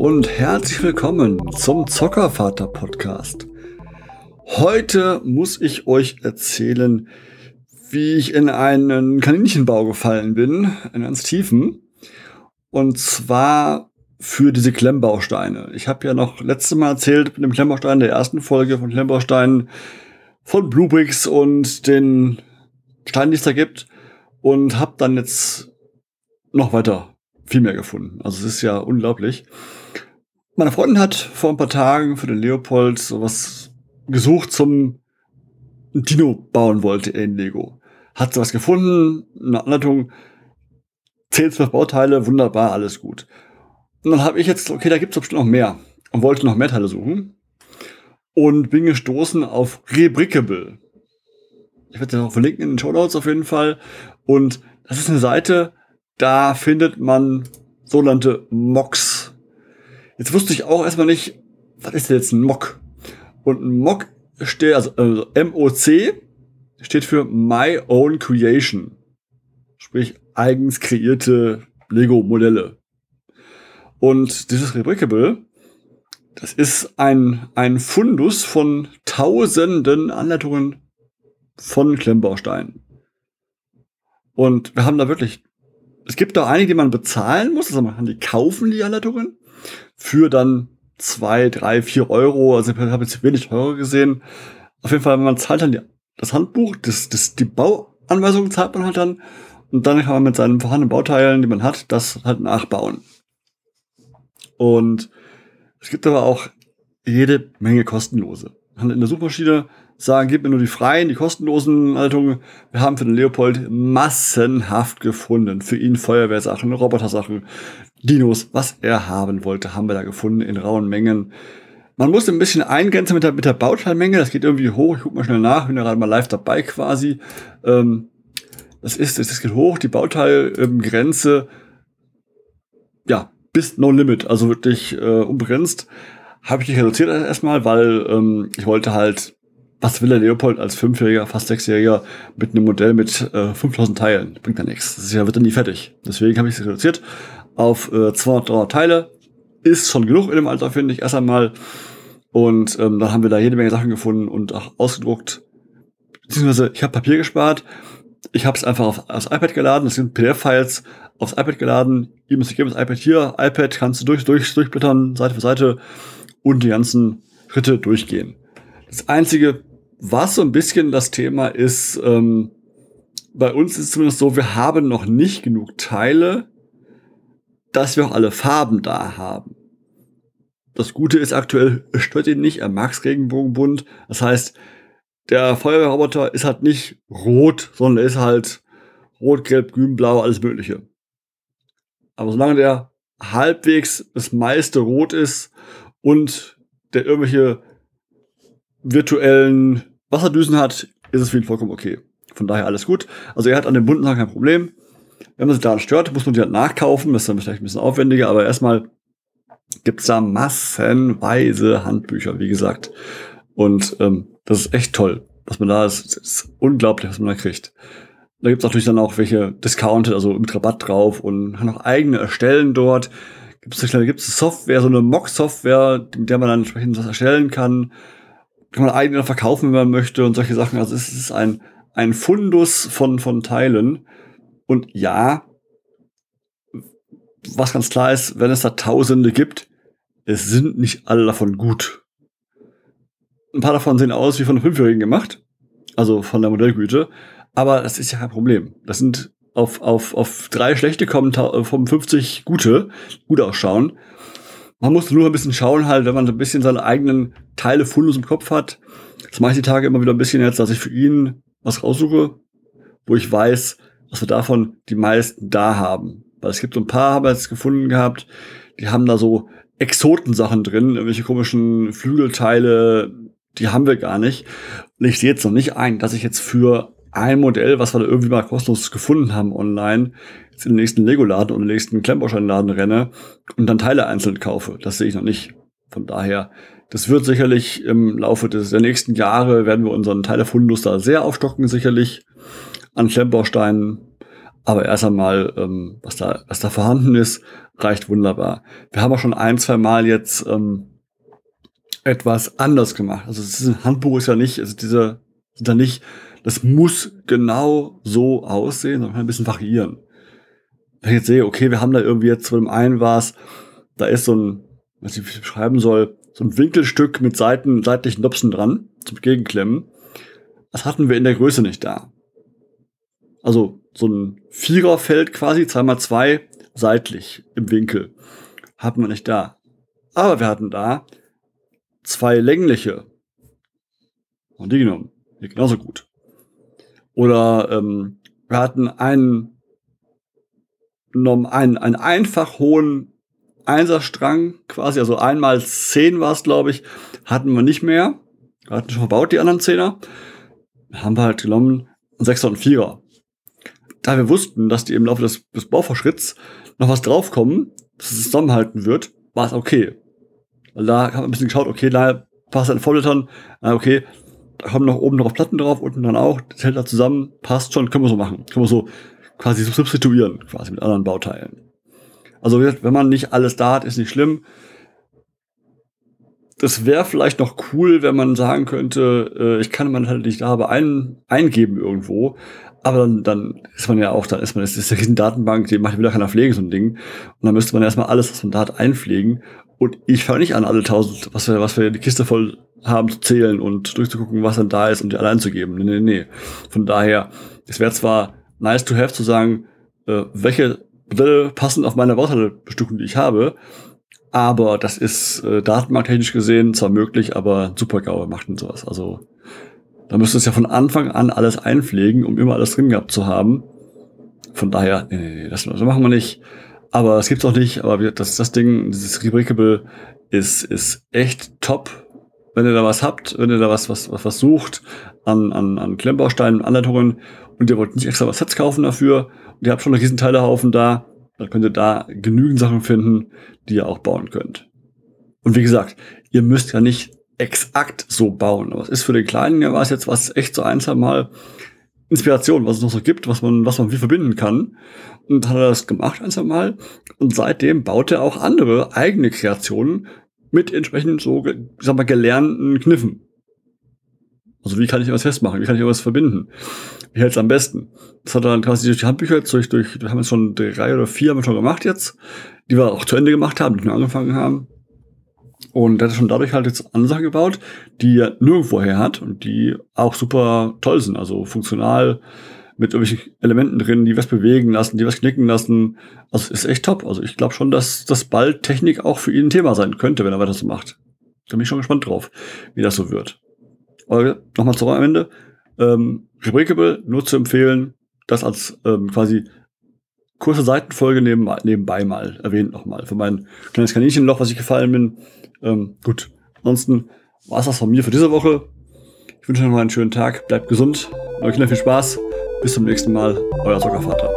und herzlich willkommen zum Zockervater Podcast. Heute muss ich euch erzählen, wie ich in einen Kaninchenbau gefallen bin, in ganz tiefen. Und zwar für diese Klemmbausteine. Ich habe ja noch letztes Mal erzählt mit dem Klemmbaustein der ersten Folge von Klemmbausteinen von Bluebricks und den Steinen, die es da gibt. Und habe dann jetzt noch weiter viel mehr gefunden. Also es ist ja unglaublich. Meine Freundin hat vor ein paar Tagen für den Leopold sowas gesucht zum Dino bauen wollte in Lego. Hat sowas gefunden, eine Anleitung, 10, 12 Bauteile, wunderbar, alles gut. Und dann habe ich jetzt, okay, da gibt es bestimmt noch mehr und wollte noch mehr Teile suchen und bin gestoßen auf Rebrickable. Ich werde das auch verlinken in den Show Notes auf jeden Fall. Und das ist eine Seite, da findet man sogenannte Mocks. Jetzt wusste ich auch erstmal nicht, was ist denn jetzt ein Mock? Und ein Mock steht, also, also MOC steht für My Own Creation. Sprich, eigens kreierte Lego-Modelle. Und dieses Rebrickable, das ist ein, ein Fundus von tausenden Anleitungen von Klemmbausteinen. Und wir haben da wirklich es gibt auch einige, die man bezahlen muss. Also man kann die kaufen, die Anleitungen, für dann zwei, drei, vier Euro. Also ich habe jetzt wenig teurer gesehen. Auf jeden Fall, man zahlt dann die, das Handbuch, das, das, die Bauanweisung zahlt man halt dann. Und dann kann man mit seinen vorhandenen Bauteilen, die man hat, das halt nachbauen. Und es gibt aber auch jede Menge kostenlose. In der Suchmaschine sagen, gib mir nur die freien, die kostenlosen Haltungen. Wir haben für den Leopold massenhaft gefunden. Für ihn Feuerwehrsachen, Robotersachen, Dinos, was er haben wollte, haben wir da gefunden in rauen Mengen. Man muss ein bisschen eingrenzen mit der, mit der Bauteilmenge. Das geht irgendwie hoch. Ich guck mal schnell nach. Bin ja gerade mal live dabei quasi. Ähm, das ist, das geht hoch. Die Bauteilgrenze, ja, bis no limit. Also wirklich äh, unbegrenzt. Habe ich nicht reduziert erstmal, weil ähm, ich wollte halt was will der Leopold als Fünfjähriger, fast Sechsjähriger mit einem Modell mit äh, 5000 Teilen? Bringt ja nichts. Das wird dann nie fertig. Deswegen habe ich es reduziert auf äh, 200, 300 Teile. Ist schon genug in dem Alter, finde ich, erst einmal. Und ähm, dann haben wir da jede Menge Sachen gefunden und auch ausgedruckt. Beziehungsweise ich habe Papier gespart. Ich habe es einfach auf, aufs iPad geladen. Das sind PDF-Files aufs iPad geladen. Ihr müsst das iPad hier. iPad kannst du durch, durch, durchblättern, Seite für Seite und die ganzen Schritte durchgehen. Das einzige was so ein bisschen das Thema ist, ähm, bei uns ist es zumindest so, wir haben noch nicht genug Teile, dass wir auch alle Farben da haben. Das Gute ist aktuell, stört ihn nicht, er mag's Regenbogenbunt. Das heißt, der Feuerwehrroboter ist halt nicht rot, sondern er ist halt rot, gelb, grün, blau, alles mögliche. Aber solange der halbwegs das meiste rot ist und der irgendwelche virtuellen Wasserdüsen hat, ist es für ihn vollkommen okay. Von daher alles gut. Also er hat an den bunten Sachen kein Problem. Wenn man sich daran stört, muss man die halt nachkaufen. Das ist dann vielleicht ein bisschen aufwendiger, aber erstmal gibt's da massenweise Handbücher, wie gesagt. Und ähm, das ist echt toll, was man da ist. Ist unglaublich, was man da kriegt. Da gibt's natürlich dann auch welche Discounted, also mit Rabatt drauf und auch eigene erstellen dort. Gibt's da gibt's Software, so eine Mock-Software, mit der man dann entsprechend was erstellen kann kann man eigene verkaufen, wenn man möchte und solche Sachen. Also es ist ein, ein Fundus von, von Teilen. Und ja, was ganz klar ist, wenn es da Tausende gibt, es sind nicht alle davon gut. Ein paar davon sehen aus wie von einem Fünfjährigen gemacht. Also von der Modellgüte. Aber das ist ja kein Problem. Das sind auf, auf, auf drei schlechte kommen vom 50 gute, gut ausschauen. Man muss nur ein bisschen schauen, halt, wenn man so ein bisschen seine eigenen Teile Fundus im Kopf hat. Das mache ich die Tage immer wieder ein bisschen jetzt, dass ich für ihn was raussuche, wo ich weiß, was wir davon die meisten da haben. Weil es gibt so ein paar, haben wir jetzt gefunden gehabt, die haben da so Exotensachen drin, irgendwelche komischen Flügelteile, die haben wir gar nicht. Und ich sehe jetzt noch nicht ein, dass ich jetzt für ein Modell, was wir da irgendwie mal kostenlos gefunden haben online, jetzt in den nächsten Lego-Laden oder den nächsten Klemmbaustein-Laden renne und dann Teile einzeln kaufe. Das sehe ich noch nicht. Von daher, das wird sicherlich im Laufe des, der nächsten Jahre werden wir unseren Teilefundus da sehr aufstocken, sicherlich an Klemmbausteinen. Aber erst einmal, ähm, was, da, was da vorhanden ist, reicht wunderbar. Wir haben auch schon ein, zwei Mal jetzt ähm, etwas anders gemacht. Also das Handbuch ist ja nicht, also diese sind da nicht, das muss genau so aussehen, sondern kann ein bisschen variieren. Wenn ich jetzt sehe, okay, wir haben da irgendwie jetzt, zu dem einen war es, da ist so ein, was ich beschreiben soll, so ein Winkelstück mit Seiten, seitlichen Nopsen dran, zum Gegenklemmen. Das hatten wir in der Größe nicht da. Also so ein Viererfeld quasi, zweimal zwei, seitlich im Winkel. Hatten wir nicht da. Aber wir hatten da zwei längliche. Und die genommen. Die genauso gut. Oder ähm, wir hatten einen, einen, einen einfach hohen Einserstrang quasi, also einmal zehn war es, glaube ich, hatten wir nicht mehr. Wir hatten schon verbaut, die anderen Zehner. Haben wir halt genommen, einen Sechser und Vierer. Da wir wussten, dass die im Laufe des, des Bauvorschritts noch was draufkommen, dass es zusammenhalten wird, war es okay. Da haben wir ein bisschen geschaut, okay, da passt ein Vollitern, okay, kommen noch oben noch Platten drauf, unten dann auch, das hält da zusammen, passt schon, können wir so machen. Können wir so quasi substituieren, quasi mit anderen Bauteilen. Also wenn man nicht alles da hat, ist nicht schlimm. Das wäre vielleicht noch cool, wenn man sagen könnte, äh, ich kann man halt nicht da aber ein, eingeben irgendwo. Aber dann, dann ist man ja auch, dann ist man, das ist eine riesen Datenbank, die macht wieder keiner pflegen, so ein Ding. Und dann müsste man erstmal alles, was man da hat, einpflegen. Und ich fange nicht an, alle tausend, was wir, was wir die Kiste voll haben, zu zählen und durchzugucken, was dann da ist und die allein zu geben. Nee, nee, nee. Von daher, es wäre zwar nice to have zu sagen, äh, welche Modelle passen auf meine Bauteilebestückung, die ich habe, aber das ist äh, datenbanktechnisch gesehen zwar möglich, aber super GAU macht und sowas. Also da müsste es ja von Anfang an alles einpflegen, um immer alles drin gehabt zu haben. Von daher, nee, nee, nee, das, das machen wir nicht. Aber es gibt's auch nicht. Aber das, das Ding, dieses Rebrickable, ist, ist echt top. Wenn ihr da was habt, wenn ihr da was, was, was, was sucht an, an, an Klemmbausteinen, Anleitungen und ihr wollt nicht extra was Sets kaufen dafür und ihr habt schon einen riesen Teilehaufen da, dann könnt ihr da genügend Sachen finden, die ihr auch bauen könnt. Und wie gesagt, ihr müsst ja nicht exakt so bauen. Aber es ist für den Kleinen ja was jetzt was echt so ein, zwei Mal Inspiration, was es noch so gibt, was man, was man wie verbinden kann. Und hat er das gemacht ein, zwei Mal. Und seitdem baut er auch andere eigene Kreationen mit entsprechend so, sag mal, gelernten Kniffen. Also wie kann ich was festmachen? Wie kann ich was verbinden? Wie hält es am besten? Das hat er dann quasi durch die Handbücher durch, durch, wir haben jetzt schon drei oder vier haben wir schon gemacht jetzt, die wir auch zu Ende gemacht haben, die wir angefangen haben. Und er hat schon dadurch halt jetzt Ansagen gebaut, die er nirgendwo her hat und die auch super toll sind, also funktional mit irgendwelchen Elementen drin, die was bewegen lassen, die was knicken lassen. Also ist echt top. Also ich glaube schon, dass das bald Technik auch für ihn ein Thema sein könnte, wenn er weiter so macht. Da bin ich schon gespannt drauf, wie das so wird. Aber nochmal zurück am Ende. Ähm, Rebrickable, nur zu empfehlen, das als ähm, quasi kurze Seitenfolge neben, nebenbei mal erwähnt nochmal. Für mein kleines Kaninchenloch, was ich gefallen bin. Ähm, gut, ansonsten war es das von mir für diese Woche. Ich wünsche euch noch einen schönen Tag, bleibt gesund, Kinder viel Spaß. Bis zum nächsten Mal, euer Soccervater.